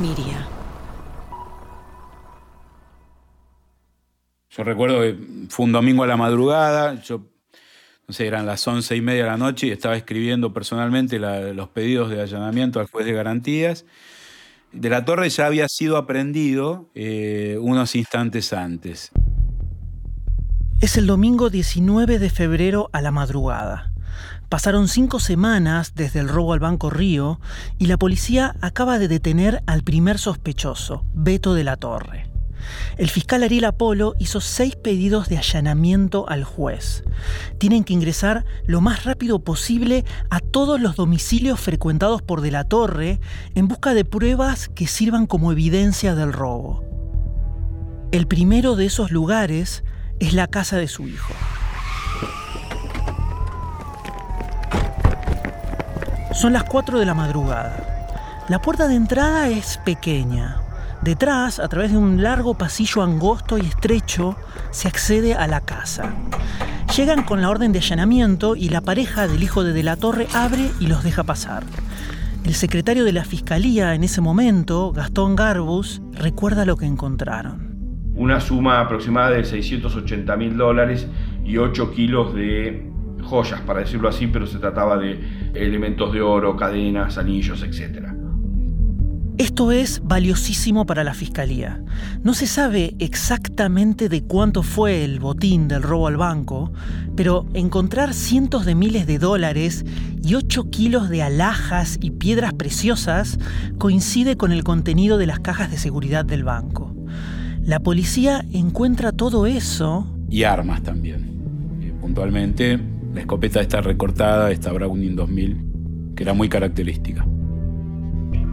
Miria. Yo recuerdo que fue un domingo a la madrugada, yo no sé, eran las once y media de la noche y estaba escribiendo personalmente los pedidos de allanamiento al juez de garantías. De la Torre ya había sido aprendido eh, unos instantes antes. Es el domingo 19 de febrero a la madrugada. Pasaron cinco semanas desde el robo al Banco Río y la policía acaba de detener al primer sospechoso, Beto de la Torre. El fiscal Ariel Apolo hizo seis pedidos de allanamiento al juez. Tienen que ingresar lo más rápido posible a todos los domicilios frecuentados por De la Torre en busca de pruebas que sirvan como evidencia del robo. El primero de esos lugares es la casa de su hijo. Son las 4 de la madrugada. La puerta de entrada es pequeña, Detrás, a través de un largo pasillo angosto y estrecho, se accede a la casa. Llegan con la orden de allanamiento y la pareja del hijo de De la Torre abre y los deja pasar. El secretario de la fiscalía en ese momento, Gastón Garbus, recuerda lo que encontraron. Una suma aproximada de 680 mil dólares y 8 kilos de joyas, para decirlo así, pero se trataba de elementos de oro, cadenas, anillos, etcétera. Esto es valiosísimo para la Fiscalía. No se sabe exactamente de cuánto fue el botín del robo al banco, pero encontrar cientos de miles de dólares y 8 kilos de alhajas y piedras preciosas coincide con el contenido de las cajas de seguridad del banco. La policía encuentra todo eso... Y armas también. Eh, puntualmente, la escopeta está recortada, esta Browning 2000, que era muy característica.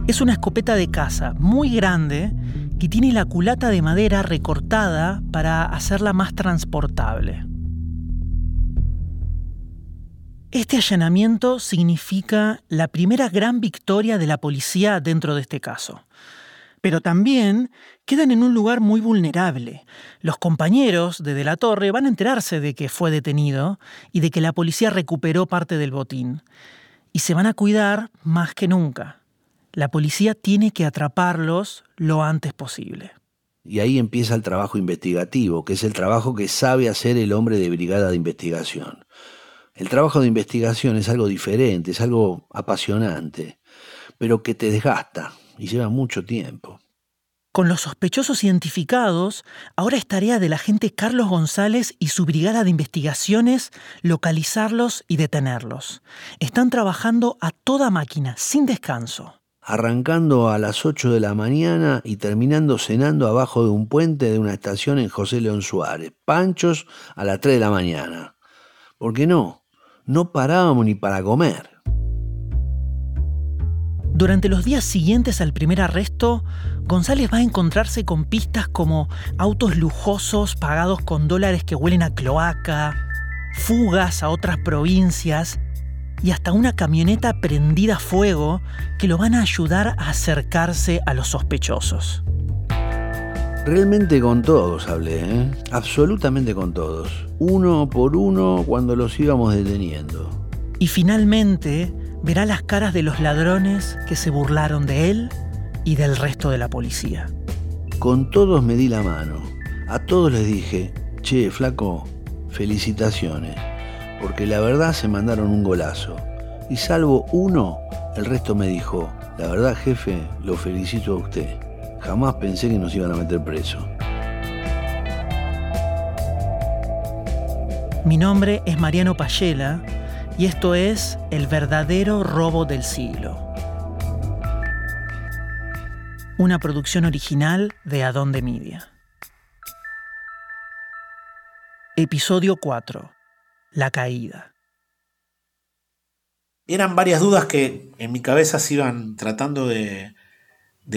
Es una escopeta de caza muy grande que tiene la culata de madera recortada para hacerla más transportable. Este allanamiento significa la primera gran victoria de la policía dentro de este caso. Pero también quedan en un lugar muy vulnerable. Los compañeros de De la Torre van a enterarse de que fue detenido y de que la policía recuperó parte del botín. Y se van a cuidar más que nunca. La policía tiene que atraparlos lo antes posible. Y ahí empieza el trabajo investigativo, que es el trabajo que sabe hacer el hombre de brigada de investigación. El trabajo de investigación es algo diferente, es algo apasionante, pero que te desgasta y lleva mucho tiempo. Con los sospechosos identificados, ahora es tarea del agente Carlos González y su brigada de investigaciones localizarlos y detenerlos. Están trabajando a toda máquina, sin descanso arrancando a las 8 de la mañana y terminando cenando abajo de un puente de una estación en José León Suárez. Panchos a las 3 de la mañana. ¿Por qué no? No parábamos ni para comer. Durante los días siguientes al primer arresto, González va a encontrarse con pistas como autos lujosos pagados con dólares que huelen a cloaca, fugas a otras provincias y hasta una camioneta prendida a fuego que lo van a ayudar a acercarse a los sospechosos. Realmente con todos hablé, ¿eh? absolutamente con todos, uno por uno cuando los íbamos deteniendo. Y finalmente verá las caras de los ladrones que se burlaron de él y del resto de la policía. Con todos me di la mano, a todos les dije, che, flaco, felicitaciones porque la verdad se mandaron un golazo. Y salvo uno, el resto me dijo, la verdad jefe, lo felicito a usted. Jamás pensé que nos iban a meter preso. Mi nombre es Mariano Payela y esto es El verdadero robo del siglo. Una producción original de Adón de Media. Episodio 4 la caída. Eran varias dudas que en mi cabeza se iban tratando de,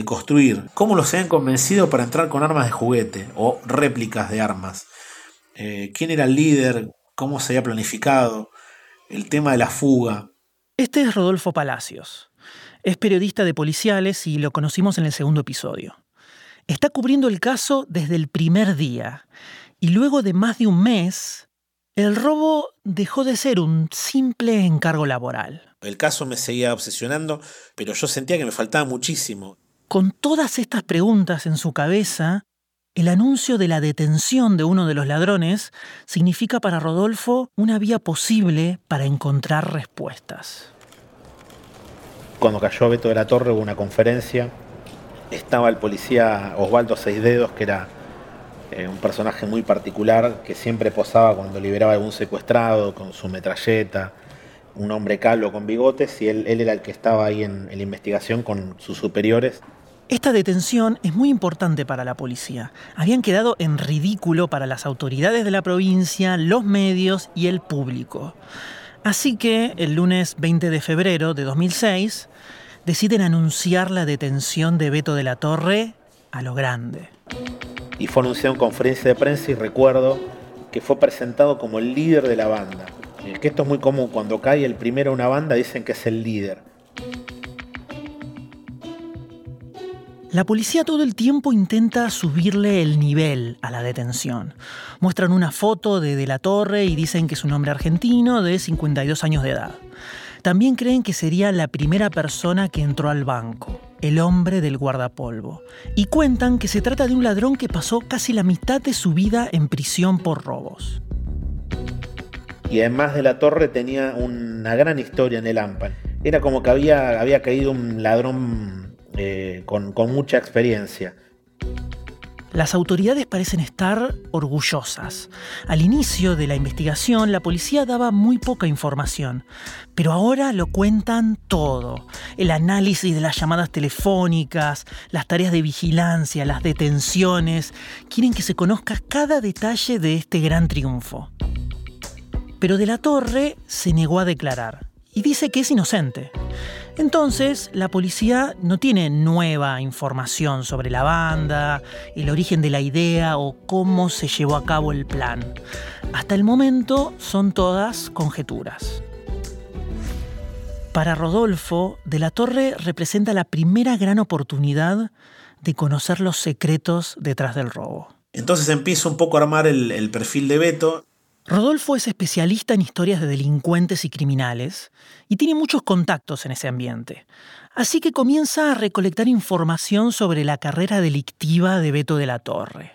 construir. ¿Cómo los habían convencido para entrar con armas de juguete o réplicas de armas? Eh, ¿Quién era el líder? ¿Cómo se había planificado? El tema de la fuga. Este es Rodolfo Palacios. Es periodista de policiales y lo conocimos en el segundo episodio. Está cubriendo el caso desde el primer día y luego de más de un mes el robo dejó de ser un simple encargo laboral. El caso me seguía obsesionando, pero yo sentía que me faltaba muchísimo. Con todas estas preguntas en su cabeza, el anuncio de la detención de uno de los ladrones significa para Rodolfo una vía posible para encontrar respuestas. Cuando cayó Beto de la Torre hubo una conferencia, estaba el policía Osvaldo Seisdedos, que era eh, un personaje muy particular, que siempre posaba cuando liberaba a algún secuestrado con su metralleta, un hombre calvo con bigotes, y él, era el que estaba ahí en la investigación con sus superiores. Esta detención es muy importante para la policía. Habían quedado en ridículo para las autoridades de la provincia, los medios y el público. Así que el lunes 20 de febrero de 2006 deciden anunciar la detención de Beto de la Torre a lo grande. Y fue anunciado en conferencia de prensa y recuerdo que fue presentado como el líder de la banda. Que esto es muy común, cuando cae el primero una banda dicen que es el líder. La policía todo el tiempo intenta subirle el nivel a la detención. Muestran una foto de De la Torre y dicen que es un hombre argentino de 52 años de edad. También creen que sería la primera persona que entró al banco, el hombre del guardapolvo. Y cuentan que se trata de un ladrón que pasó casi la mitad de su vida en prisión por robos. Y además de la torre tenía una gran historia en el AMPA. Era como que había, había caído un ladrón eh, con, con mucha experiencia. Las autoridades parecen estar orgullosas. Al inicio de la investigación, la policía daba muy poca información, pero ahora lo cuentan todo. El análisis de las llamadas telefónicas, las tareas de vigilancia, las detenciones. Quieren que se conozca cada detalle de este gran triunfo. Pero de la Torre se negó a declarar y dice que es inocente. Entonces, la policía no tiene nueva información sobre la banda, el origen de la idea o cómo se llevó a cabo el plan. Hasta el momento son todas conjeturas. Para Rodolfo, De la Torre representa la primera gran oportunidad de conocer los secretos detrás del robo. Entonces empieza un poco a armar el, el perfil de Beto Rodolfo es especialista en historias de delincuentes y criminales y tiene muchos contactos en ese ambiente. Así que comienza a recolectar información sobre la carrera delictiva de Beto de la Torre.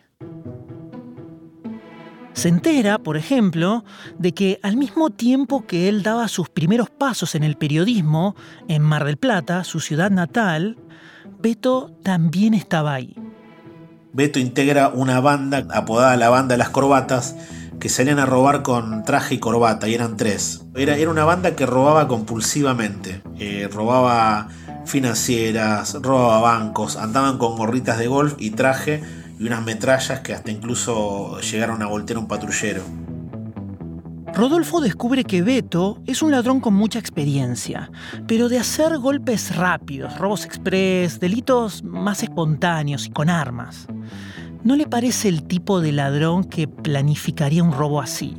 Se entera, por ejemplo, de que al mismo tiempo que él daba sus primeros pasos en el periodismo, en Mar del Plata, su ciudad natal, Beto también estaba ahí. Beto integra una banda apodada la Banda de las Corbatas, que salían a robar con traje y corbata, y eran tres. Era, era una banda que robaba compulsivamente. Eh, robaba financieras, robaba bancos, andaban con gorritas de golf y traje y unas metrallas que hasta incluso llegaron a voltear un patrullero. Rodolfo descubre que Beto es un ladrón con mucha experiencia, pero de hacer golpes rápidos, robos express, delitos más espontáneos y con armas no le parece el tipo de ladrón que planificaría un robo así.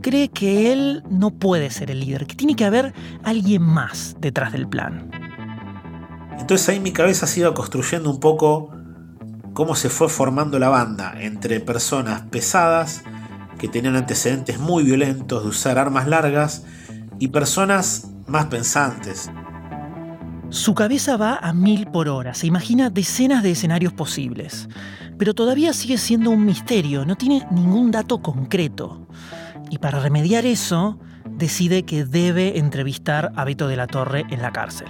Cree que él no puede ser el líder, que tiene que haber alguien más detrás del plan. Entonces ahí mi cabeza se iba construyendo un poco cómo se fue formando la banda entre personas pesadas que tenían antecedentes muy violentos de usar armas largas y personas más pensantes. Su cabeza va a mil por hora, se imagina decenas de escenarios posibles pero todavía sigue siendo un misterio, no tiene ningún dato concreto. Y para remediar eso, decide que debe entrevistar a Beto de la Torre en la cárcel.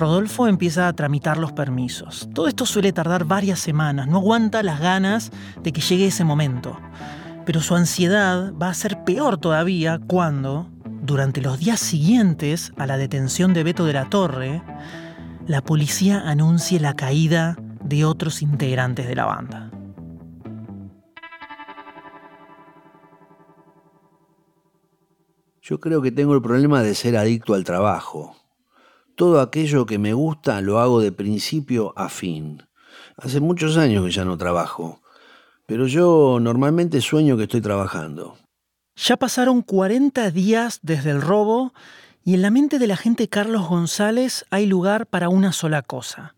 Rodolfo empieza a tramitar los permisos. Todo esto suele tardar varias semanas, no aguanta las ganas de que llegue ese momento. Pero su ansiedad va a ser peor todavía cuando, durante los días siguientes a la detención de Beto de la Torre, la policía anuncie la caída de otros integrantes de la banda. Yo creo que tengo el problema de ser adicto al trabajo. Todo aquello que me gusta lo hago de principio a fin. Hace muchos años que ya no trabajo, pero yo normalmente sueño que estoy trabajando. Ya pasaron 40 días desde el robo y en la mente del agente Carlos González hay lugar para una sola cosa,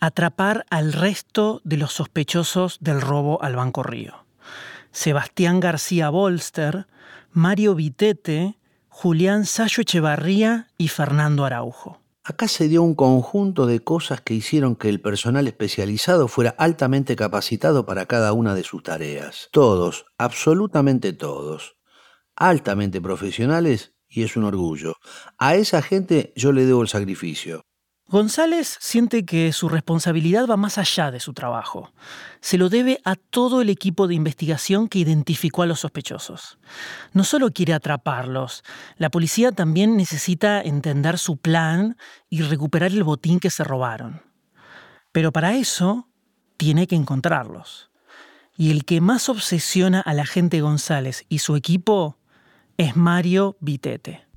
atrapar al resto de los sospechosos del robo al Banco Río. Sebastián García Bolster, Mario Vitete, Julián Sayo Echevarría y Fernando Araujo. Acá se dio un conjunto de cosas que hicieron que el personal especializado fuera altamente capacitado para cada una de sus tareas. Todos, absolutamente todos. Altamente profesionales y es un orgullo. A esa gente yo le debo el sacrificio. González siente que su responsabilidad va más allá de su trabajo. Se lo debe a todo el equipo de investigación que identificó a los sospechosos. No solo quiere atraparlos, la policía también necesita entender su plan y recuperar el botín que se robaron. Pero para eso tiene que encontrarlos. Y el que más obsesiona a la gente González y su equipo es Mario Vitete.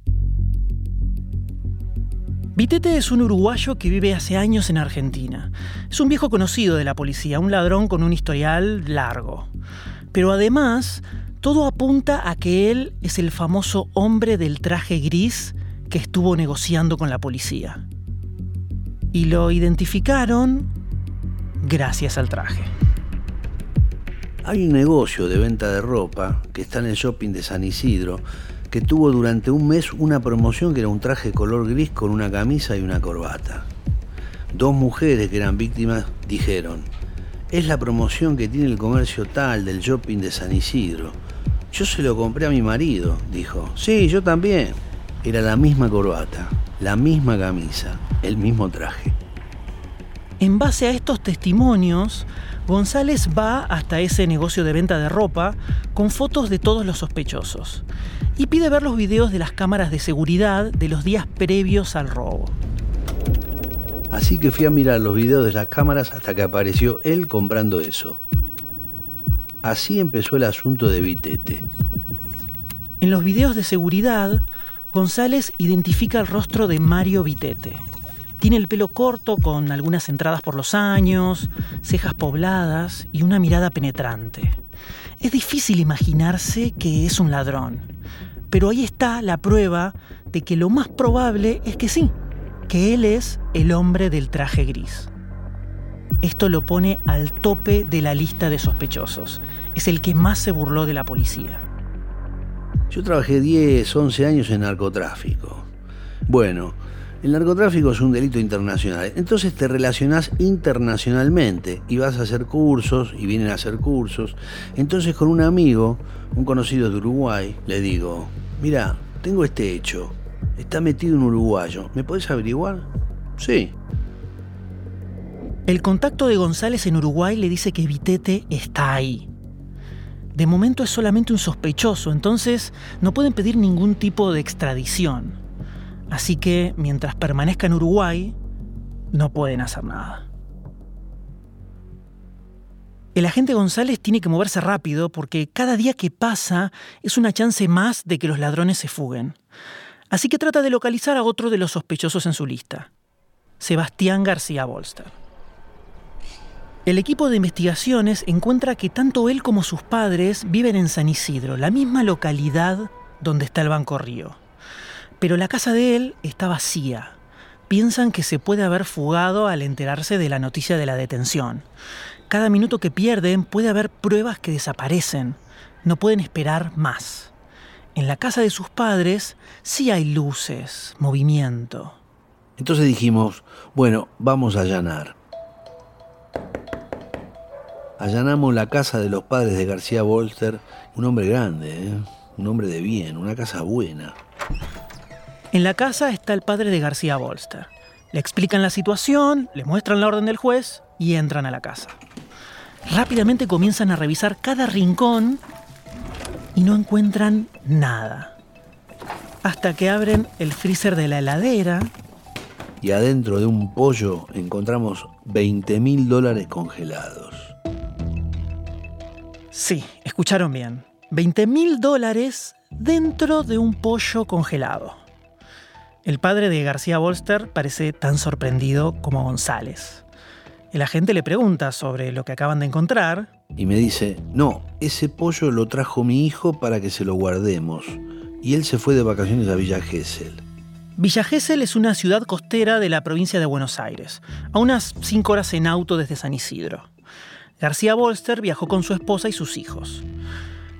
Vitete es un uruguayo que vive hace años en Argentina. Es un viejo conocido de la policía, un ladrón con un historial largo. Pero además, todo apunta a que él es el famoso hombre del traje gris que estuvo negociando con la policía. Y lo identificaron gracias al traje. Hay un negocio de venta de ropa que está en el shopping de San Isidro que tuvo durante un mes una promoción que era un traje color gris con una camisa y una corbata. Dos mujeres que eran víctimas dijeron, es la promoción que tiene el comercio tal del shopping de San Isidro. Yo se lo compré a mi marido, dijo. Sí, yo también. Era la misma corbata, la misma camisa, el mismo traje. En base a estos testimonios, González va hasta ese negocio de venta de ropa con fotos de todos los sospechosos y pide ver los videos de las cámaras de seguridad de los días previos al robo. Así que fui a mirar los videos de las cámaras hasta que apareció él comprando eso. Así empezó el asunto de Vitete. En los videos de seguridad, González identifica el rostro de Mario Vitete. Tiene el pelo corto con algunas entradas por los años, cejas pobladas y una mirada penetrante. Es difícil imaginarse que es un ladrón, pero ahí está la prueba de que lo más probable es que sí, que él es el hombre del traje gris. Esto lo pone al tope de la lista de sospechosos. Es el que más se burló de la policía. Yo trabajé 10, 11 años en narcotráfico. Bueno, el narcotráfico es un delito internacional, entonces te relacionás internacionalmente y vas a hacer cursos y vienen a hacer cursos. Entonces con un amigo, un conocido de Uruguay, le digo, mira, tengo este hecho, está metido un uruguayo, ¿me podés averiguar? Sí. El contacto de González en Uruguay le dice que Vitete está ahí. De momento es solamente un sospechoso, entonces no pueden pedir ningún tipo de extradición. Así que mientras permanezca en Uruguay, no pueden hacer nada. El agente González tiene que moverse rápido porque cada día que pasa es una chance más de que los ladrones se fuguen. Así que trata de localizar a otro de los sospechosos en su lista, Sebastián García Bolster. El equipo de investigaciones encuentra que tanto él como sus padres viven en San Isidro, la misma localidad donde está el Banco Río. Pero la casa de él está vacía. Piensan que se puede haber fugado al enterarse de la noticia de la detención. Cada minuto que pierden puede haber pruebas que desaparecen. No pueden esperar más. En la casa de sus padres sí hay luces, movimiento. Entonces dijimos, bueno, vamos a allanar. Allanamos la casa de los padres de García Bolster, un hombre grande, ¿eh? un hombre de bien, una casa buena. En la casa está el padre de García Bolster. Le explican la situación, le muestran la orden del juez y entran a la casa. Rápidamente comienzan a revisar cada rincón y no encuentran nada. Hasta que abren el freezer de la heladera. Y adentro de un pollo encontramos 20 mil dólares congelados. Sí, escucharon bien. 20 mil dólares dentro de un pollo congelado. El padre de García Bolster parece tan sorprendido como González. El agente le pregunta sobre lo que acaban de encontrar. Y me dice, no, ese pollo lo trajo mi hijo para que se lo guardemos. Y él se fue de vacaciones a Villa Gesell. Villa Gesell es una ciudad costera de la provincia de Buenos Aires, a unas cinco horas en auto desde San Isidro. García Bolster viajó con su esposa y sus hijos.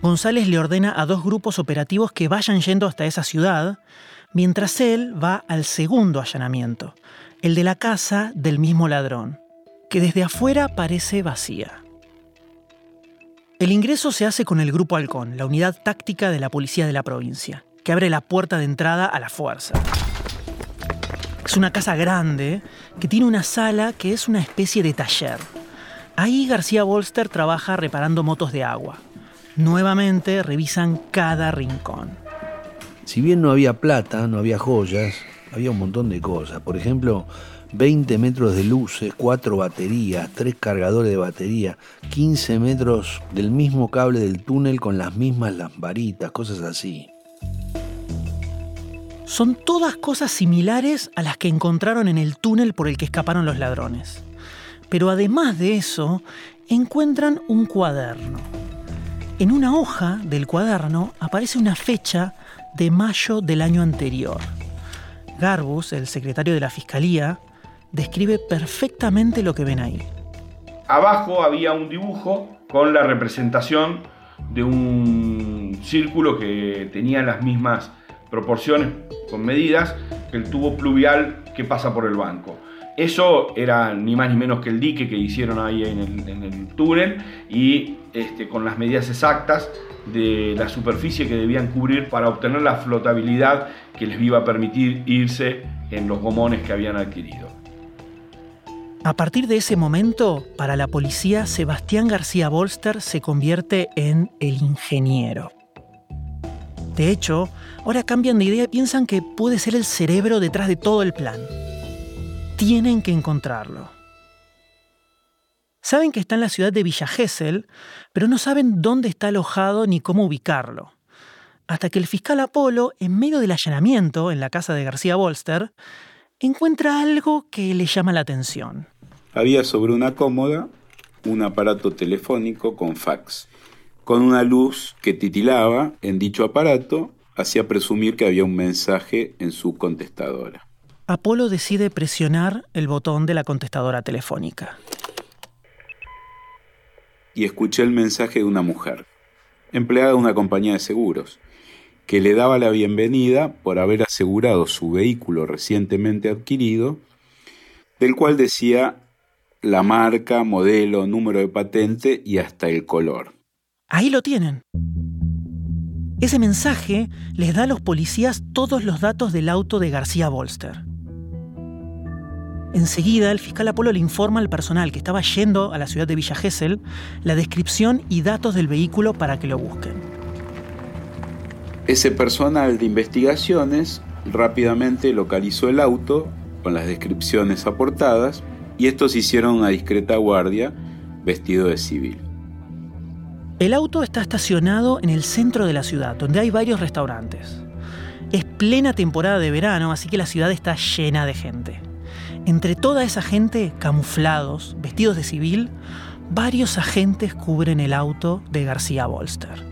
González le ordena a dos grupos operativos que vayan yendo hasta esa ciudad mientras él va al segundo allanamiento, el de la casa del mismo ladrón, que desde afuera parece vacía. El ingreso se hace con el Grupo Halcón, la unidad táctica de la policía de la provincia, que abre la puerta de entrada a la fuerza. Es una casa grande que tiene una sala que es una especie de taller. Ahí García Bolster trabaja reparando motos de agua. Nuevamente revisan cada rincón. Si bien no había plata, no había joyas, había un montón de cosas. Por ejemplo, 20 metros de luces, 4 baterías, 3 cargadores de batería, 15 metros del mismo cable del túnel con las mismas lamparitas, cosas así. Son todas cosas similares a las que encontraron en el túnel por el que escaparon los ladrones. Pero además de eso, encuentran un cuaderno. En una hoja del cuaderno aparece una fecha de mayo del año anterior. Garbus, el secretario de la Fiscalía, describe perfectamente lo que ven ahí. Abajo había un dibujo con la representación de un círculo que tenía las mismas proporciones con medidas que el tubo pluvial que pasa por el banco. Eso era ni más ni menos que el dique que hicieron ahí en el, túnel y este, con las medidas exactas de la superficie que debían cubrir para obtener la flotabilidad que les iba a permitir irse en los gomones que habían adquirido. A partir de ese momento, para la policía, Sebastián García Bolster se convierte en el ingeniero. De hecho, ahora cambian de idea y piensan que puede ser el cerebro detrás de todo el plan. Tienen que encontrarlo. Saben que está en la ciudad de Villa Gesell, pero no saben dónde está alojado ni cómo ubicarlo. Hasta que el fiscal Apolo, en medio del allanamiento en la casa de García Bolster, encuentra algo que le llama la atención. Había sobre una cómoda un aparato telefónico con fax. Con una luz que titilaba en dicho aparato, hacía presumir que había un mensaje en su contestadora. Apolo decide presionar el botón de la contestadora telefónica. Y escuché el mensaje de una mujer, empleada de una compañía de seguros que le daba la bienvenida por haber asegurado su vehículo recientemente adquirido, del cual decía la marca, modelo, número de patente y hasta el color. Ahí lo tienen. Ese mensaje les da a los policías todos los datos del auto de García Bolster. Enseguida, el fiscal Apolo le informa al personal que estaba yendo a la ciudad de Villa Gesell la descripción y datos del vehículo para que lo busquen. Ese personal de investigaciones rápidamente localizó el auto con las descripciones aportadas y estos hicieron una discreta guardia vestido de civil. El auto está estacionado en el centro de la ciudad, donde hay varios restaurantes. Es plena temporada de verano, así que la ciudad está llena de gente. Entre toda esa gente, camuflados, vestidos de civil, varios agentes cubren el auto de García Bolster.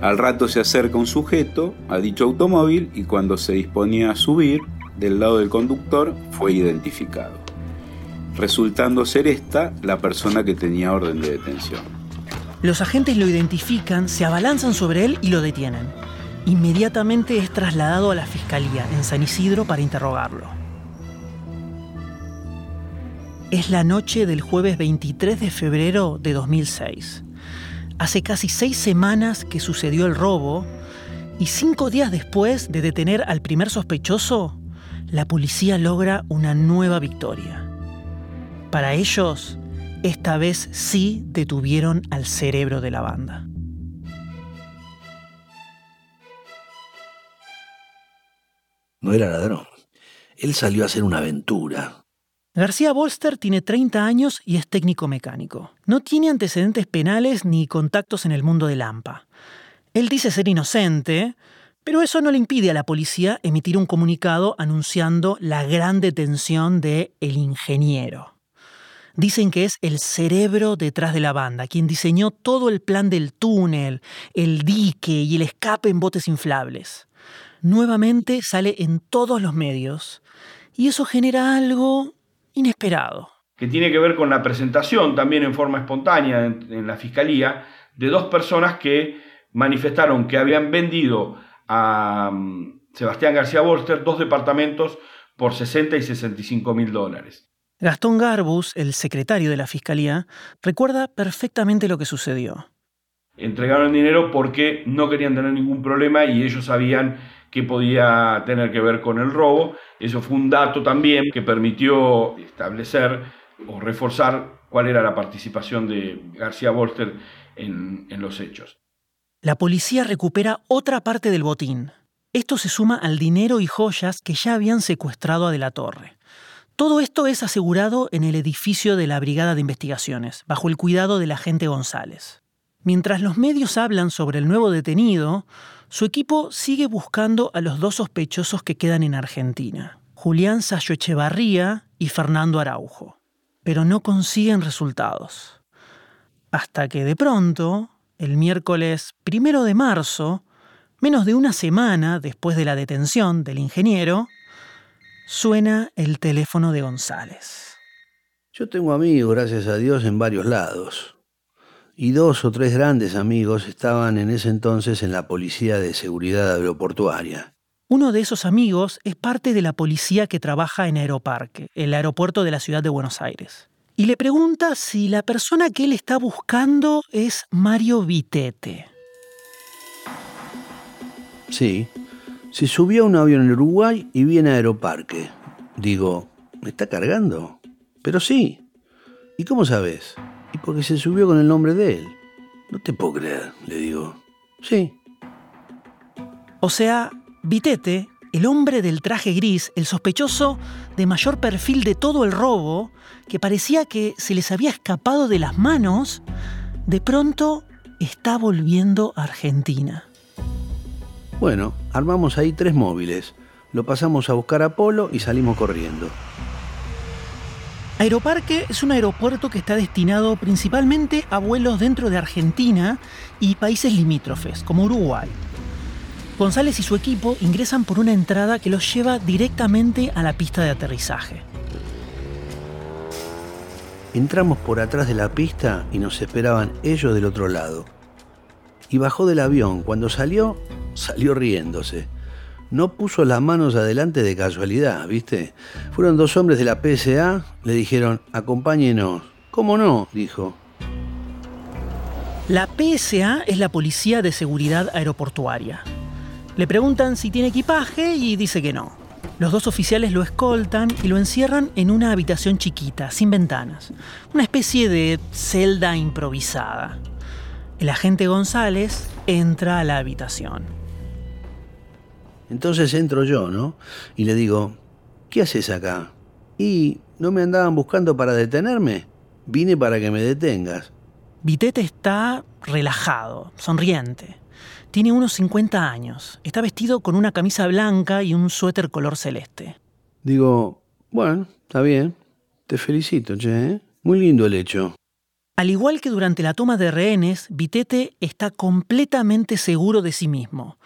Al rato se acerca un sujeto a dicho automóvil y cuando se disponía a subir, del lado del conductor fue identificado, resultando ser esta la persona que tenía orden de detención. Los agentes lo identifican, se abalanzan sobre él y lo detienen. Inmediatamente es trasladado a la fiscalía en San Isidro para interrogarlo. Es la noche del jueves 23 de febrero de 2006. Hace casi seis semanas que sucedió el robo y cinco días después de detener al primer sospechoso, la policía logra una nueva victoria. Para ellos, esta vez sí detuvieron al cerebro de la banda. No era ladrón. Él salió a hacer una aventura. García Bolster tiene 30 años y es técnico mecánico. No tiene antecedentes penales ni contactos en el mundo del AMPA. Él dice ser inocente, pero eso no le impide a la policía emitir un comunicado anunciando la gran detención de el ingeniero. Dicen que es el cerebro detrás de la banda, quien diseñó todo el plan del túnel, el dique y el escape en botes inflables. Nuevamente sale en todos los medios y eso genera algo inesperado. Que tiene que ver con la presentación también en forma espontánea en, la fiscalía de dos personas que manifestaron que habían vendido a mm, Sebastián García Bolster dos departamentos por 60 y 65 mil dólares. Gastón Garbus, el secretario de la Fiscalía, recuerda perfectamente lo que sucedió. Entregaron el dinero porque no querían tener ningún problema y ellos sabían que podía tener que ver con el robo. Eso fue un dato también que permitió establecer o reforzar cuál era la participación de García Bolster en, en los hechos. La policía recupera otra parte del botín. Esto se suma al dinero y joyas que ya habían secuestrado a De la Torre. Todo esto es asegurado en el edificio de la Brigada de Investigaciones, bajo el cuidado del agente González. Mientras los medios hablan sobre el nuevo detenido, su equipo sigue buscando a los dos sospechosos que quedan en Argentina, Julián Sayo Echevarría y Fernando Araujo, pero no consiguen resultados. Hasta que de pronto, el miércoles primero de marzo, menos de una semana después de la detención del ingeniero, Suena el teléfono de González. Yo tengo amigos, gracias a Dios, en varios lados. Y dos o tres grandes amigos estaban en ese entonces en la Policía de Seguridad Aeroportuaria. Uno de esos amigos es parte de la policía que trabaja en Aeroparque, el aeropuerto de la ciudad de Buenos Aires. Y le pregunta si la persona que él está buscando es Mario Vitete. Sí, se subió a un avión en Uruguay y viene a Aeroparque. Digo, ¿me está cargando? Pero sí. ¿Y cómo sabes? Y porque se subió con el nombre de él. No te puedo creer, le digo. Sí. O sea, Vitete, el hombre del traje gris, el sospechoso de mayor perfil de todo el robo, que parecía que se les había escapado de las manos, de pronto está volviendo a Argentina. Bueno, armamos ahí tres móviles, lo pasamos a buscar a Polo y salimos corriendo. Aeroparque es un aeropuerto que está destinado principalmente a vuelos dentro de Argentina y países limítrofes, como Uruguay. González y su equipo ingresan por una entrada que los lleva directamente a la pista de aterrizaje. Entramos por atrás de la pista y nos esperaban ellos del otro lado. Y bajó del avión. Cuando salió, salió riéndose. No puso las manos adelante de casualidad, ¿viste? Fueron dos hombres de la PSA, le dijeron, acompáñenos. ¿Cómo no? dijo. La PSA es la Policía de Seguridad Aeroportuaria. Le preguntan si tiene equipaje y dice que no. Los dos oficiales lo escoltan y lo encierran en una habitación chiquita, sin ventanas. Una especie de celda improvisada. El agente González entra a la habitación. Entonces entro yo, ¿no? Y le digo, ¿qué haces acá? Y no me andaban buscando para detenerme. Vine para que me detengas. Vitete está relajado, sonriente. Tiene unos 50 años. Está vestido con una camisa blanca y un suéter color celeste. Digo, bueno, está bien. Te felicito, che. ¿eh? Muy lindo el hecho. Al igual que durante la toma de rehenes, Vitete está completamente seguro de sí mismo.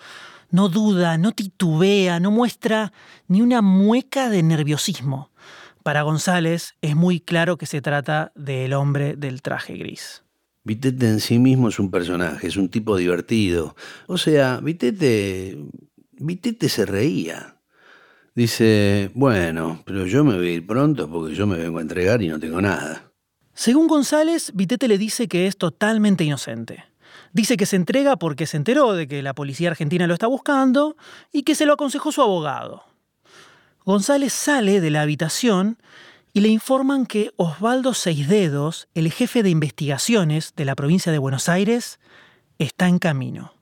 No duda, no titubea, no muestra ni una mueca de nerviosismo. Para González es muy claro que se trata del hombre del traje gris. Vitete en sí mismo es un personaje, es un tipo divertido. O sea, Vitete. Vitete se reía. Dice, bueno, pero yo me voy a ir pronto porque yo me vengo a entregar y no tengo nada. Según González, Vitete le dice que es totalmente inocente. Dice que se entrega porque se enteró de que la policía argentina lo está buscando y que se lo aconsejó su abogado. González sale de la habitación y le informan que Osvaldo Seisdedos, el jefe de investigaciones de la provincia de Buenos Aires, está en camino.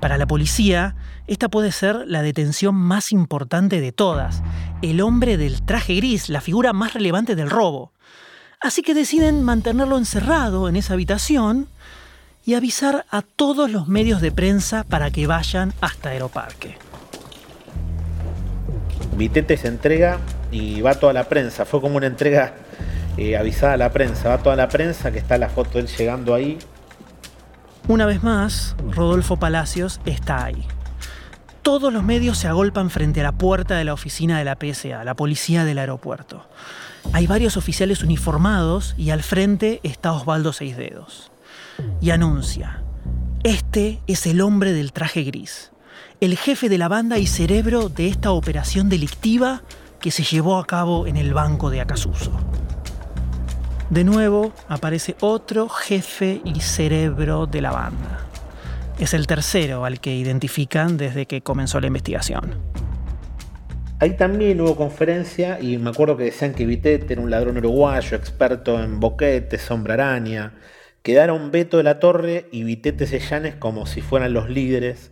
Para la policía, esta puede ser la detención más importante de todas, el hombre del traje gris, la figura más relevante del robo. Así que deciden mantenerlo encerrado en esa habitación y avisar a todos los medios de prensa para que vayan hasta Aeroparque. Vitete se entrega y va toda la prensa. Fue como una entrega eh, avisada a la prensa. Va toda la prensa, que está la foto de él llegando ahí. Una vez más, Rodolfo Palacios está ahí. Todos los medios se agolpan frente a la puerta de la oficina de la PSA, la policía del aeropuerto. Hay varios oficiales uniformados y al frente está Osvaldo Seisdedos y anuncia, este es el hombre del traje gris, el jefe de la banda y cerebro de esta operación delictiva que se llevó a cabo en el banco de Acasuso. De nuevo aparece otro jefe y cerebro de la banda. Es el tercero al que identifican desde que comenzó la investigación. Ahí también hubo conferencia y me acuerdo que decían que Vitete era un ladrón uruguayo, experto en boquetes, sombra araña. Quedaron Beto de la Torre y Vitete Sellanes como si fueran los líderes.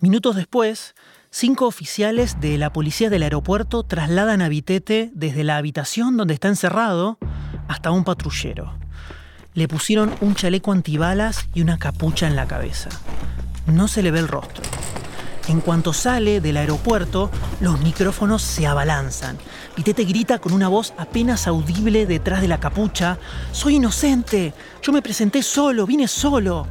Minutos después, cinco oficiales de la policía del aeropuerto trasladan a Vitete desde la habitación donde está encerrado hasta un patrullero. Le pusieron un chaleco antibalas y una capucha en la cabeza. No se le ve el rostro. En cuanto sale del aeropuerto, los micrófonos se abalanzan. Vitete grita con una voz apenas audible detrás de la capucha, Soy inocente, yo me presenté solo, vine solo.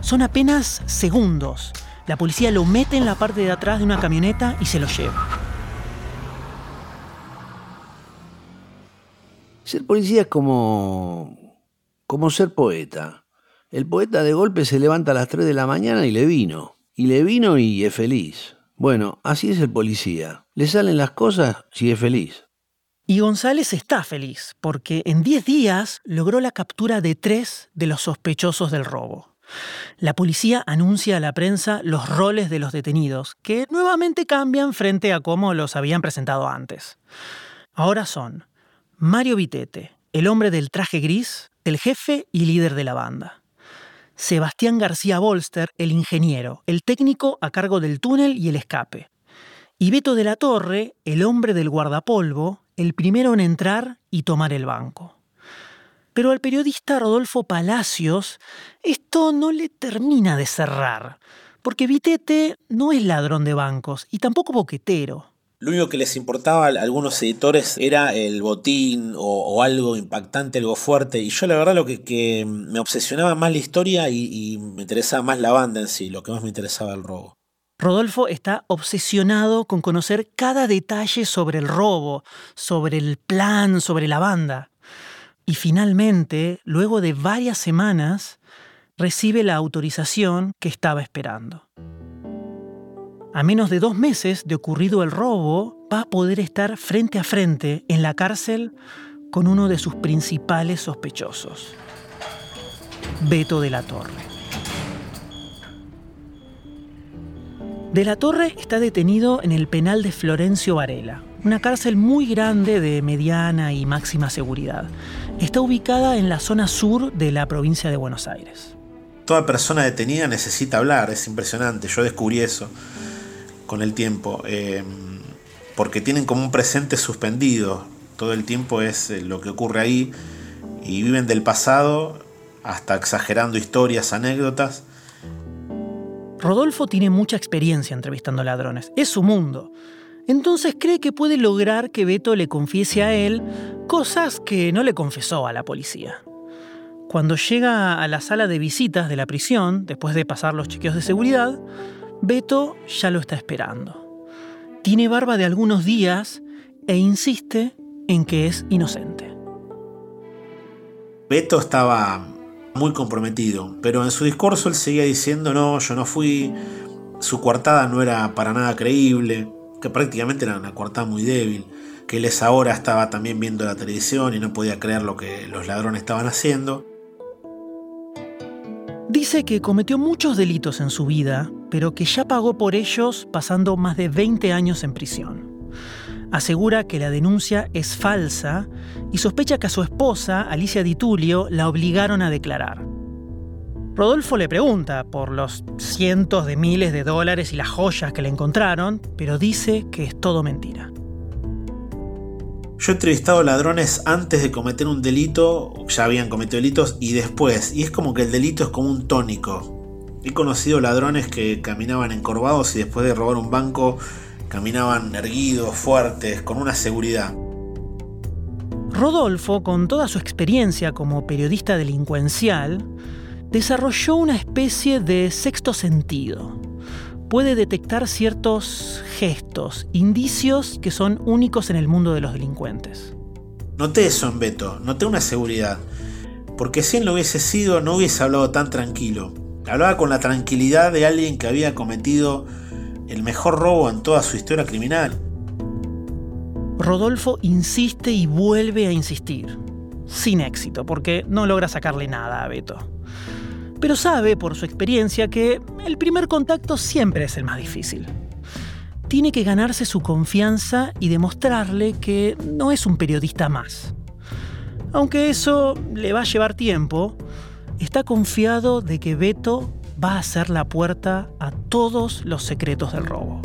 Son apenas segundos. La policía lo mete en la parte de atrás de una camioneta y se lo lleva. Ser policía es como. como ser poeta. El poeta de golpe se levanta a las 3 de la mañana y le vino. Y le vino y es feliz. Bueno, así es el policía. Le salen las cosas si es feliz. Y González está feliz, porque en 10 días logró la captura de tres de los sospechosos del robo. La policía anuncia a la prensa los roles de los detenidos, que nuevamente cambian frente a cómo los habían presentado antes. Ahora son Mario Vitete, el hombre del traje gris, el jefe y líder de la banda. Sebastián García Bolster, el ingeniero, el técnico a cargo del túnel y el escape. Y Beto de la Torre, el hombre del guardapolvo, el primero en entrar y tomar el banco. Pero al periodista Rodolfo Palacios esto no le termina de cerrar, porque Vitete no es ladrón de bancos y tampoco boquetero. Lo único que les importaba a algunos editores era el botín o, algo impactante, algo fuerte. Y yo la verdad lo que, me obsesionaba más la historia y, y, me interesaba más la banda en sí, lo que más me interesaba el robo. Rodolfo está obsesionado con conocer cada detalle sobre el robo, sobre el plan, sobre la banda. Y finalmente, luego de varias semanas, recibe la autorización que estaba esperando. A menos de dos meses de ocurrido el robo, va a poder estar frente a frente en la cárcel con uno de sus principales sospechosos, Beto de la Torre. De la Torre está detenido en el penal de Florencio Varela, una cárcel muy grande de mediana y máxima seguridad. Está ubicada en la zona sur de la provincia de Buenos Aires. Toda persona detenida necesita hablar, es impresionante, yo descubrí eso con el tiempo, eh, porque tienen como un presente suspendido, todo el tiempo es eh, lo que ocurre ahí, y viven del pasado hasta exagerando historias, anécdotas. Rodolfo tiene mucha experiencia entrevistando ladrones, es su mundo. Entonces cree que puede lograr que Beto le confiese a él cosas que no le confesó a la policía. Cuando llega a la sala de visitas de la prisión, después de pasar los chequeos de seguridad, Beto ya lo está esperando. Tiene barba de algunos días e insiste en que es inocente. Beto estaba muy comprometido, pero en su discurso él seguía diciendo no, yo no fui, su coartada no era para nada creíble, que prácticamente era una coartada muy débil, que él esa hora estaba también viendo la televisión y no podía creer lo que los ladrones estaban haciendo. Dice que cometió muchos delitos en su vida, pero que ya pagó por ellos pasando más de 20 años en prisión. Asegura que la denuncia es falsa y sospecha que a su esposa, Alicia Di Tulio, la obligaron a declarar. Rodolfo le pregunta por los cientos de miles de dólares y las joyas que le encontraron, pero dice que es todo mentira. Yo he entrevistado ladrones antes de cometer un delito, ya habían cometido delitos, y después, y es como que el delito es como un tónico. He conocido ladrones que caminaban encorvados y después de robar un banco caminaban erguidos, fuertes, con una seguridad. Rodolfo, con toda su experiencia como periodista delincuencial, desarrolló una especie de sexto sentido. Puede detectar ciertos gestos, indicios que son únicos en el mundo de los delincuentes. Noté eso en Beto, noté una seguridad, porque si él no hubiese sido, no hubiese hablado tan tranquilo. Hablaba con la tranquilidad de alguien que había cometido el mejor robo en toda su historia criminal. Rodolfo insiste y vuelve a insistir, sin éxito, porque no logra sacarle nada a Beto. Pero sabe por su experiencia que el primer contacto siempre es el más difícil. Tiene que ganarse su confianza y demostrarle que no es un periodista más. Aunque eso le va a llevar tiempo, está confiado de que Beto va a ser la puerta a todos los secretos del robo.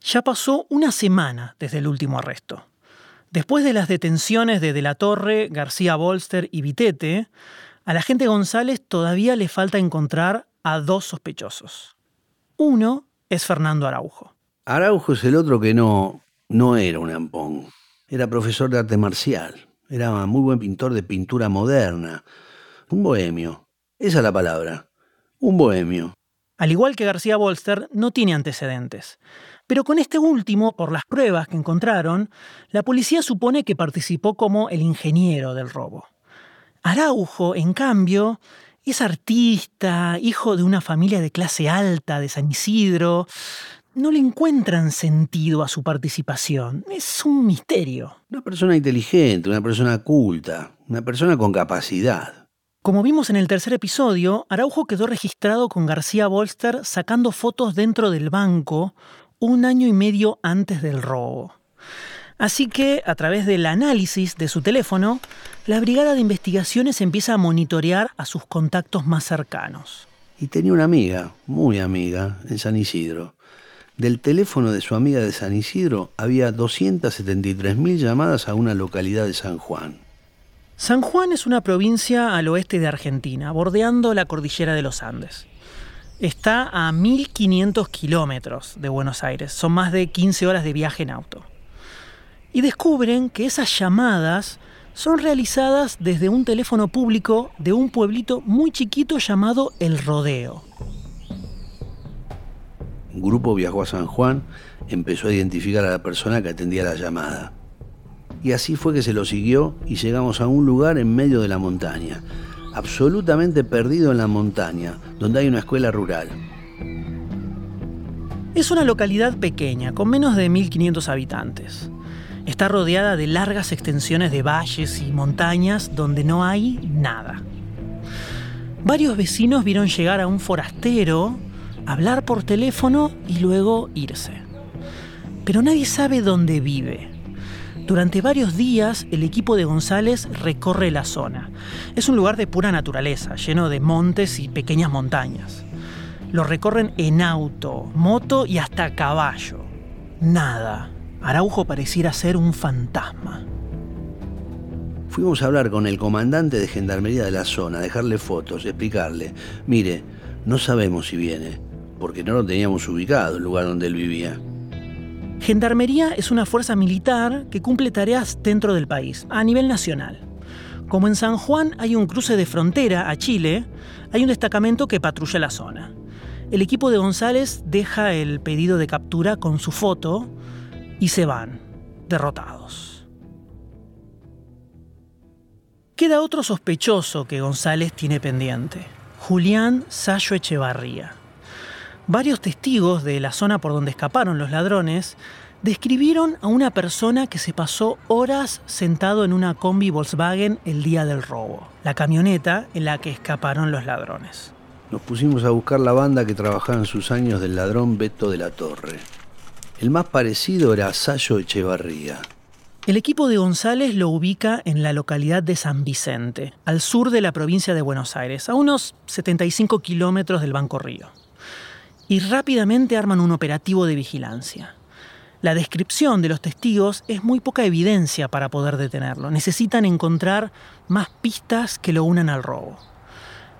Ya pasó una semana desde el último arresto. Después de las detenciones de De la Torre, García Bolster y Vitete, a la gente González todavía le falta encontrar a dos sospechosos. Uno es Fernando Araujo. Araujo es el otro que no, no era un ampón. Era profesor de arte marcial. Era muy buen pintor de pintura moderna. Un bohemio. Esa es la palabra. Un bohemio. Al igual que García Bolster, no tiene antecedentes. Pero con este último, por las pruebas que encontraron, la policía supone que participó como el ingeniero del robo. Araujo, en cambio, es artista, hijo de una familia de clase alta de San Isidro. No le encuentran sentido a su participación. Es un misterio. Una persona inteligente, una persona culta, una persona con capacidad. Como vimos en el tercer episodio, Araujo quedó registrado con García Bolster sacando fotos dentro del banco un año y medio antes del robo. Así que, a través del análisis de su teléfono, la Brigada de Investigaciones empieza a monitorear a sus contactos más cercanos. Y tenía una amiga, muy amiga, en San Isidro. Del teléfono de su amiga de San Isidro había 273.000 llamadas a una localidad de San Juan. San Juan es una provincia al oeste de Argentina, bordeando la cordillera de los Andes. Está a 1500 kilómetros de Buenos Aires, son más de 15 horas de viaje en auto. Y descubren que esas llamadas son realizadas desde un teléfono público de un pueblito muy chiquito llamado El Rodeo. Un grupo viajó a San Juan, empezó a identificar a la persona que atendía la llamada. Y así fue que se lo siguió y llegamos a un lugar en medio de la montaña absolutamente perdido en la montaña, donde hay una escuela rural. Es una localidad pequeña, con menos de 1.500 habitantes. Está rodeada de largas extensiones de valles y montañas donde no hay nada. Varios vecinos vieron llegar a un forastero, hablar por teléfono y luego irse. Pero nadie sabe dónde vive. Durante varios días el equipo de González recorre la zona. Es un lugar de pura naturaleza, lleno de montes y pequeñas montañas. Lo recorren en auto, moto y hasta caballo. Nada. Araujo pareciera ser un fantasma. Fuimos a hablar con el comandante de gendarmería de la zona, dejarle fotos, explicarle, mire, no sabemos si viene, porque no lo teníamos ubicado, el lugar donde él vivía. Gendarmería es una fuerza militar que cumple tareas dentro del país, a nivel nacional. Como en San Juan hay un cruce de frontera a Chile, hay un destacamento que patrulla la zona. El equipo de González deja el pedido de captura con su foto y se van, derrotados. Queda otro sospechoso que González tiene pendiente, Julián Sayo Echevarría. Varios testigos de la zona por donde escaparon los ladrones describieron a una persona que se pasó horas sentado en una combi Volkswagen el día del robo, la camioneta en la que escaparon los ladrones. Nos pusimos a buscar la banda que trabajaba en sus años del ladrón Beto de la Torre. El más parecido era Sayo Echevarría. El equipo de González lo ubica en la localidad de San Vicente, al sur de la provincia de Buenos Aires, a unos 75 kilómetros del Banco Río y rápidamente arman un operativo de vigilancia. La descripción de los testigos es muy poca evidencia para poder detenerlo. Necesitan encontrar más pistas que lo unan al robo.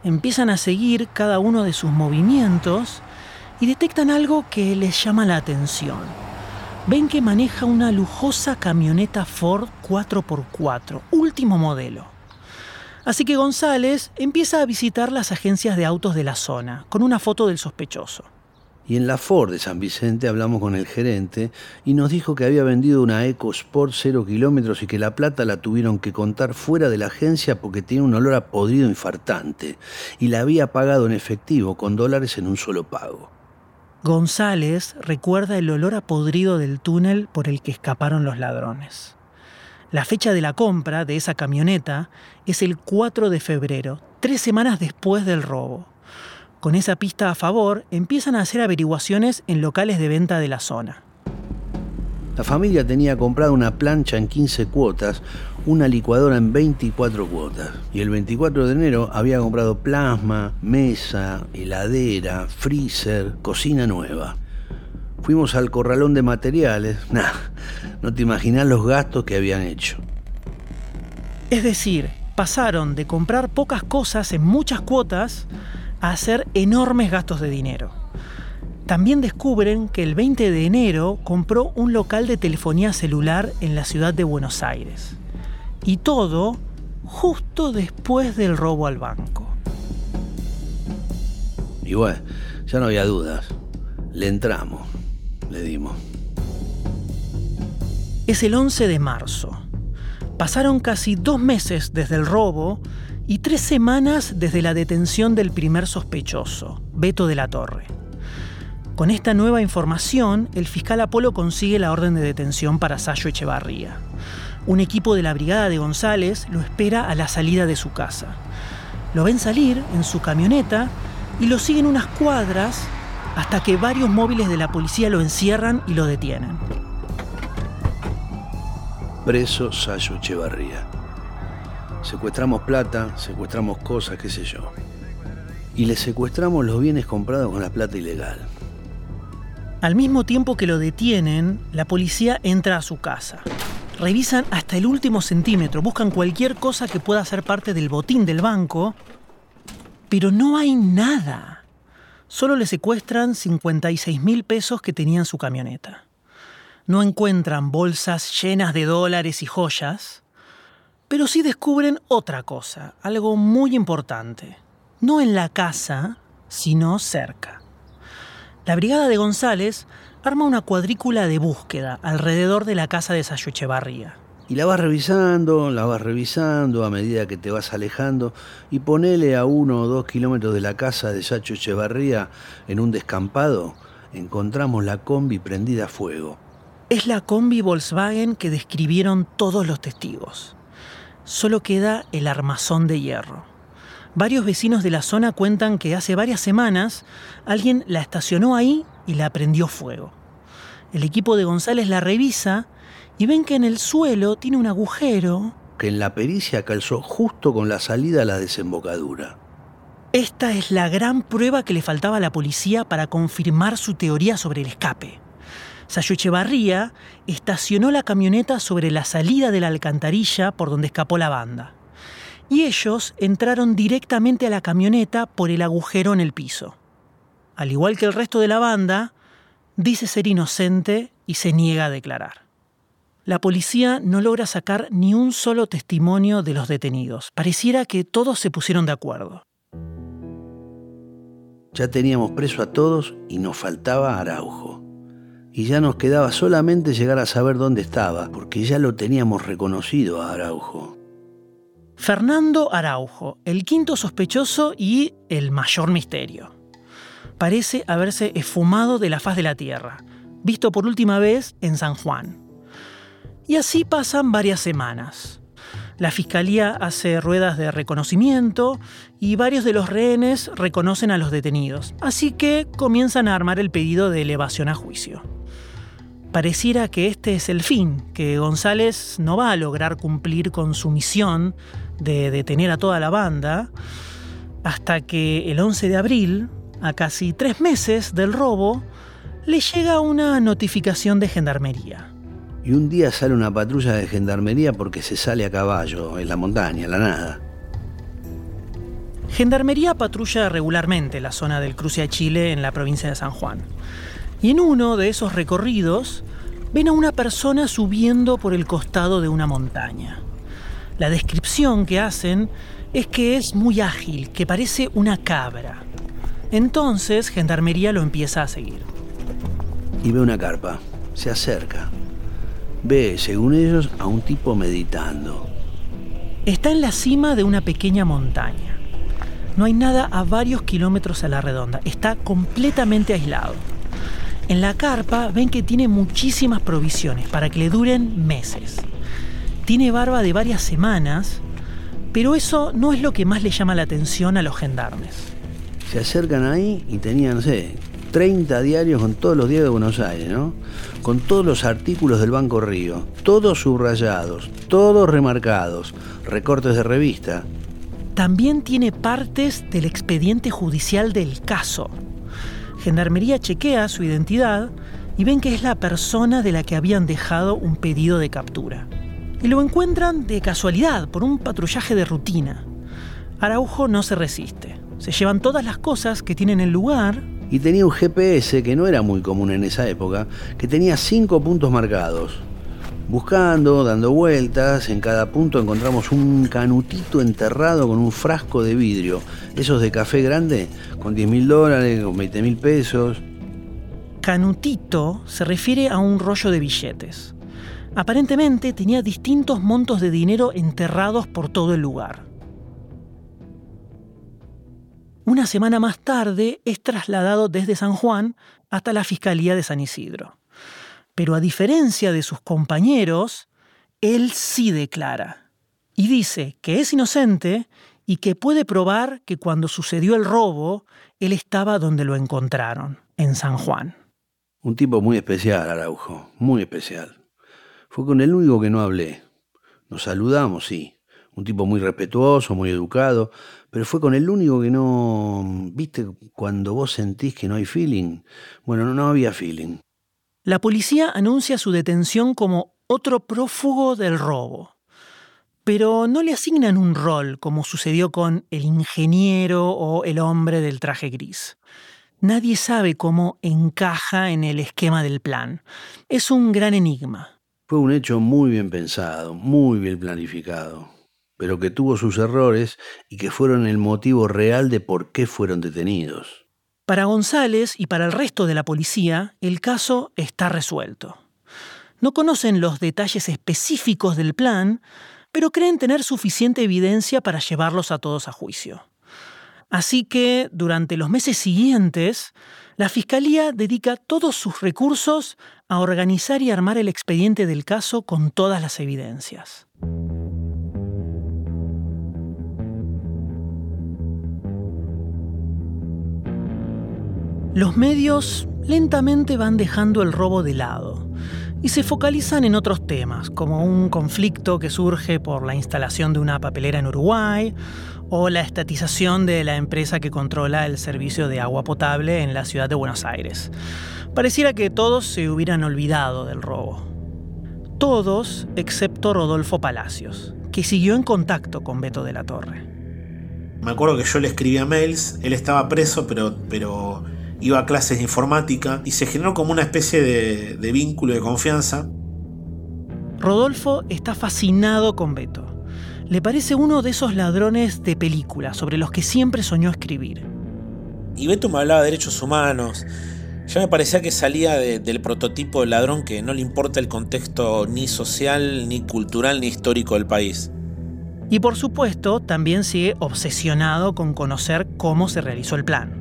Empiezan a seguir cada uno de sus movimientos y detectan algo que les llama la atención. Ven que maneja una lujosa camioneta Ford 4x4, último modelo. Así que González empieza a visitar las agencias de autos de la zona con una foto del sospechoso. Y en la Ford de San Vicente hablamos con el gerente y nos dijo que había vendido una EcoSport 0 kilómetros y que la plata la tuvieron que contar fuera de la agencia porque tiene un olor a podrido infartante y la había pagado en efectivo con dólares en un solo pago. González recuerda el olor a podrido del túnel por el que escaparon los ladrones. La fecha de la compra de esa camioneta es el 4 de febrero, tres semanas después del robo. Con esa pista a favor, empiezan a hacer averiguaciones en locales de venta de la zona. La familia tenía comprado una plancha en 15 cuotas, una licuadora en 24 cuotas. Y el 24 de enero había comprado plasma, mesa, heladera, freezer, cocina nueva. Fuimos al corralón de materiales. Nah, no te imaginas los gastos que habían hecho. Es decir, pasaron de comprar pocas cosas en muchas cuotas a hacer enormes gastos de dinero. También descubren que el 20 de enero compró un local de telefonía celular en la ciudad de Buenos Aires. Y todo justo después del robo al banco. Y bueno, ya no había dudas. Le entramos, le dimos. Es el 11 de marzo. Pasaron casi dos meses desde el robo y tres semanas desde la detención del primer sospechoso, Beto de la Torre. Con esta nueva información, el fiscal Apolo consigue la orden de detención para Sayo Echevarría. Un equipo de la brigada de González lo espera a la salida de su casa. Lo ven salir en su camioneta y lo siguen unas cuadras hasta que varios móviles de la policía lo encierran y lo detienen. Preso Sayo Echevarría. Secuestramos plata, secuestramos cosas, qué sé yo. Y le secuestramos los bienes comprados con la plata ilegal. Al mismo tiempo que lo detienen, la policía entra a su casa. Revisan hasta el último centímetro, buscan cualquier cosa que pueda ser parte del botín del banco, pero no hay nada. Solo le secuestran 56 mil pesos que tenía en su camioneta. No encuentran bolsas llenas de dólares y joyas, pero sí descubren otra cosa, algo muy importante. No en la casa, sino cerca. La brigada de González arma una cuadrícula de búsqueda alrededor de la casa de Sayo Echevarría. Y la vas revisando, la vas revisando a medida que te vas alejando y ponele a uno o dos kilómetros de la casa de Sacho Echevarría en un descampado, encontramos la combi prendida a fuego. Es la combi Volkswagen que describieron todos los testigos solo queda el armazón de hierro. Varios vecinos de la zona cuentan que hace varias semanas alguien la estacionó ahí y la prendió fuego. El equipo de González la revisa y ven que en el suelo tiene un agujero que en la pericia calzó justo con la salida a la desembocadura. Esta es la gran prueba que le faltaba a la policía para confirmar su teoría sobre el escape. Sayo Echevarría estacionó la camioneta sobre la salida de la alcantarilla por donde escapó la banda. Y ellos entraron directamente a la camioneta por el agujero en el piso. Al igual que el resto de la banda, dice ser inocente y se niega a declarar. La policía no logra sacar ni un solo testimonio de los detenidos. Pareciera que todos se pusieron de acuerdo. Ya teníamos preso a todos y nos faltaba Araujo y ya nos quedaba solamente llegar a saber dónde estaba, porque ya lo teníamos reconocido a Araujo. Fernando Araujo, el quinto sospechoso y el mayor misterio. Parece haberse esfumado de la faz de la Tierra, visto por última vez en San Juan. Y así pasan varias semanas. La fiscalía hace ruedas de reconocimiento y varios de los rehenes reconocen a los detenidos, así que comienzan a armar el pedido de elevación a juicio pareciera que este es el fin, que González no va a lograr cumplir con su misión de detener a toda la banda, hasta que el 11 de abril, a casi tres meses del robo, le llega una notificación de gendarmería. Y un día sale una patrulla de gendarmería porque se sale a caballo, en la montaña, en la nada. Gendarmería patrulla regularmente la zona del cruce a Chile en la provincia de San Juan. Y en uno de esos recorridos ven a una persona subiendo por el costado de una montaña. La descripción que hacen es que es muy ágil, que parece una cabra. Entonces, Gendarmería lo empieza a seguir. Y ve una carpa. Se acerca. Ve, según ellos, a un tipo meditando. Está en la cima de una pequeña montaña. No hay nada a varios kilómetros a la redonda. Está completamente aislado. En la carpa ven que tiene muchísimas provisiones para que le duren meses. Tiene barba de varias semanas, pero eso no es lo que más le llama la atención a los gendarmes. Se acercan ahí y tenían, no sé, 30 diarios con todos los días de Buenos Aires, ¿no? Con todos los artículos del Banco Río, todos subrayados, todos remarcados, recortes de revista. También tiene partes del expediente judicial del caso. Gendarmería chequea su identidad y ven que es la persona de la que habían dejado un pedido de captura. Y lo encuentran de casualidad, por un patrullaje de rutina. Araujo no se resiste. Se llevan todas las cosas que tienen el lugar y tenía un GPS que no era muy común en esa época, que tenía cinco puntos marcados. Buscando, dando vueltas, en cada punto encontramos un canutito enterrado con un frasco de vidrio, esos de café grande, con 10 mil dólares, con 20 mil pesos. Canutito se refiere a un rollo de billetes. Aparentemente tenía distintos montos de dinero enterrados por todo el lugar. Una semana más tarde es trasladado desde San Juan hasta la Fiscalía de San Isidro. Pero a diferencia de sus compañeros, él sí declara y dice que es inocente y que puede probar que cuando sucedió el robo, él estaba donde lo encontraron, en San Juan. Un tipo muy especial, Araujo, muy especial. Fue con el único que no hablé. Nos saludamos, sí. Un tipo muy respetuoso, muy educado, pero fue con el único que no, viste, cuando vos sentís que no hay feeling. Bueno, no, no había feeling. La policía anuncia su detención como otro prófugo del robo. Pero no le asignan un rol como sucedió con el ingeniero o el hombre del traje gris. Nadie sabe cómo encaja en el esquema del plan. Es un gran enigma. Fue un hecho muy bien pensado, muy bien planificado pero que tuvo sus errores y que fueron el motivo real de por qué fueron detenidos. Para González y para el resto de la policía, el caso está resuelto. No conocen los detalles específicos del plan, pero creen tener suficiente evidencia para llevarlos a todos a juicio. Así que, durante los meses siguientes, la Fiscalía dedica todos sus recursos a organizar y armar el expediente del caso con todas las evidencias. Los medios lentamente van dejando el robo de lado y se focalizan en otros temas, como un conflicto que surge por la instalación de una papelera en Uruguay o la estatización de la empresa que controla el servicio de agua potable en la ciudad de Buenos Aires. Pareciera que todos se hubieran olvidado del robo. Todos excepto Rodolfo Palacios, que siguió en contacto con Beto de la Torre. Me acuerdo que yo le escribía mails, él estaba preso, pero, pero iba a clases de informática y se generó como una especie de, vínculo de confianza. Rodolfo está fascinado con Beto. Le parece uno de esos ladrones de película sobre los que siempre soñó escribir. Y Beto me hablaba de derechos humanos. Ya me parecía que salía del prototipo de ladrón que no le importa el contexto ni social, ni cultural, ni histórico del país. Y por supuesto, también sigue obsesionado con conocer cómo se realizó el plan.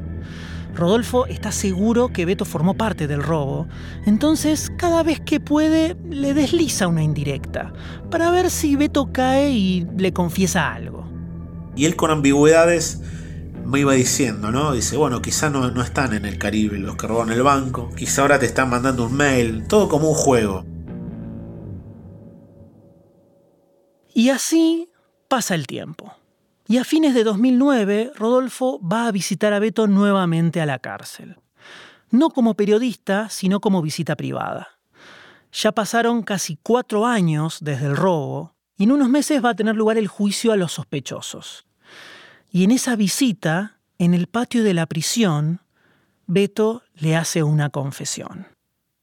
Rodolfo está seguro que Beto formó parte del robo, entonces cada vez que puede le desliza una indirecta, para ver si Beto cae y le confiesa algo. Y él con ambigüedades me iba diciendo, ¿no? Dice, bueno, quizá no, no están en el Caribe los que roban el banco, quizá ahora te están mandando un mail, todo como un juego. Y así pasa el tiempo. Y a fines de 2009, Rodolfo va a visitar a Beto nuevamente a la cárcel. No como periodista, sino como visita privada. Ya pasaron casi cuatro años desde el robo y en unos meses va a tener lugar el juicio a los sospechosos. Y en esa visita, en el patio de la prisión, Beto le hace una confesión.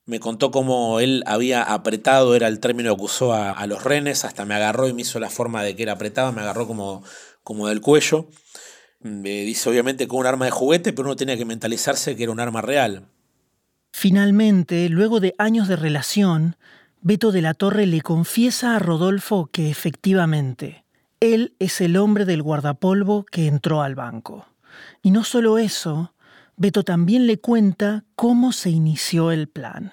Me contó cómo él había apretado, era el término que usó a, a, los renes, hasta me agarró y me hizo la forma de que era apretado, me agarró como, como del cuello. dice obviamente con un arma de juguete, pero uno tenía que mentalizarse que era un arma real. Finalmente, luego de años de relación, Beto de la Torre le confiesa a Rodolfo que efectivamente, él es el hombre del guardapolvo que entró al banco. Y no solo eso, Beto también le cuenta cómo se inició el plan.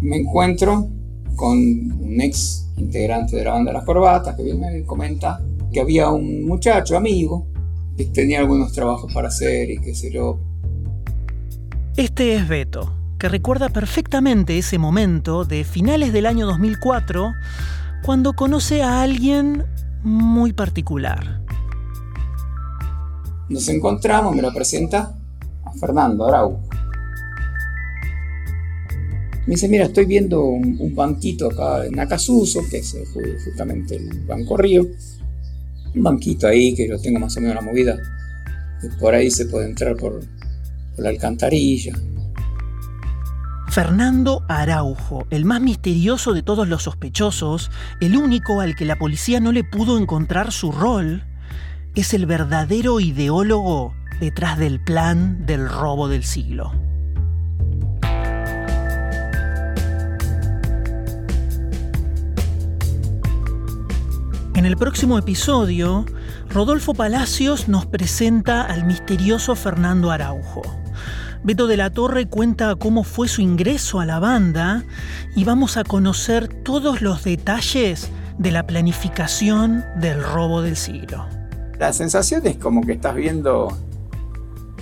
Me encuentro con un ex integrante de la banda las corbatas que viene me comenta que había un muchacho amigo que tenía algunos trabajos para hacer y que se yo. Este es Beto, que recuerda perfectamente ese momento de finales del año 2004 cuando conoce a alguien muy particular. Nos encontramos, me lo presenta a Fernando Arau. Me dice, mira, estoy viendo un, banquito acá en Acasuso, que es justamente el Banco Río. Un banquito ahí que lo tengo más o menos la movida. por ahí se puede entrar por, por la alcantarilla. Fernando Araujo, el más misterioso de todos los sospechosos, el único al que la policía no le pudo encontrar su rol, es el verdadero ideólogo detrás del plan del robo del siglo. En el próximo episodio, Rodolfo Palacios nos presenta al misterioso Fernando Araujo. Beto de la Torre cuenta cómo fue su ingreso a la banda y vamos a conocer todos los detalles de la planificación del robo del siglo. La sensación es como que estás viendo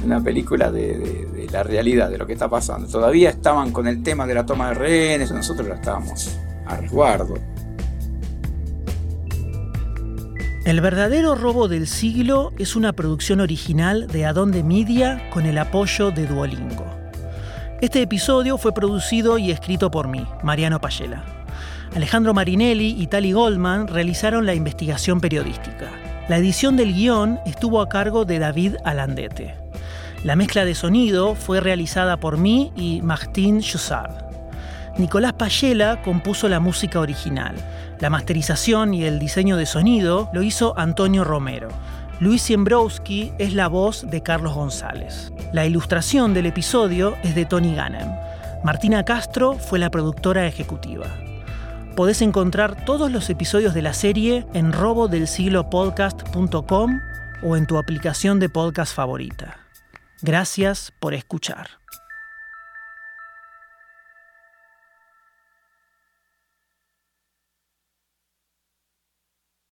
una película de, la realidad, de lo que está pasando. Todavía estaban con el tema de la toma de rehenes, nosotros lo estábamos a resguardo. El verdadero robo del siglo es una producción original de Adonde Media con el apoyo de Duolingo. Este episodio fue producido y escrito por mí, Mariano Payela. Alejandro Marinelli y Tali Goldman realizaron la investigación periodística. La edición del guion estuvo a cargo de David Alandete. La mezcla de sonido fue realizada por mí y Martín Choussard. Nicolás Payela compuso la música original. La masterización y el diseño de sonido lo hizo Antonio Romero. Luis Siembrowski es la voz de Carlos González. La ilustración del episodio es de Tony Gannem. Martina Castro fue la productora ejecutiva. Podés encontrar todos los episodios de la serie en robodelsiglopodcast.com o en tu aplicación de podcast favorita. Gracias por escuchar.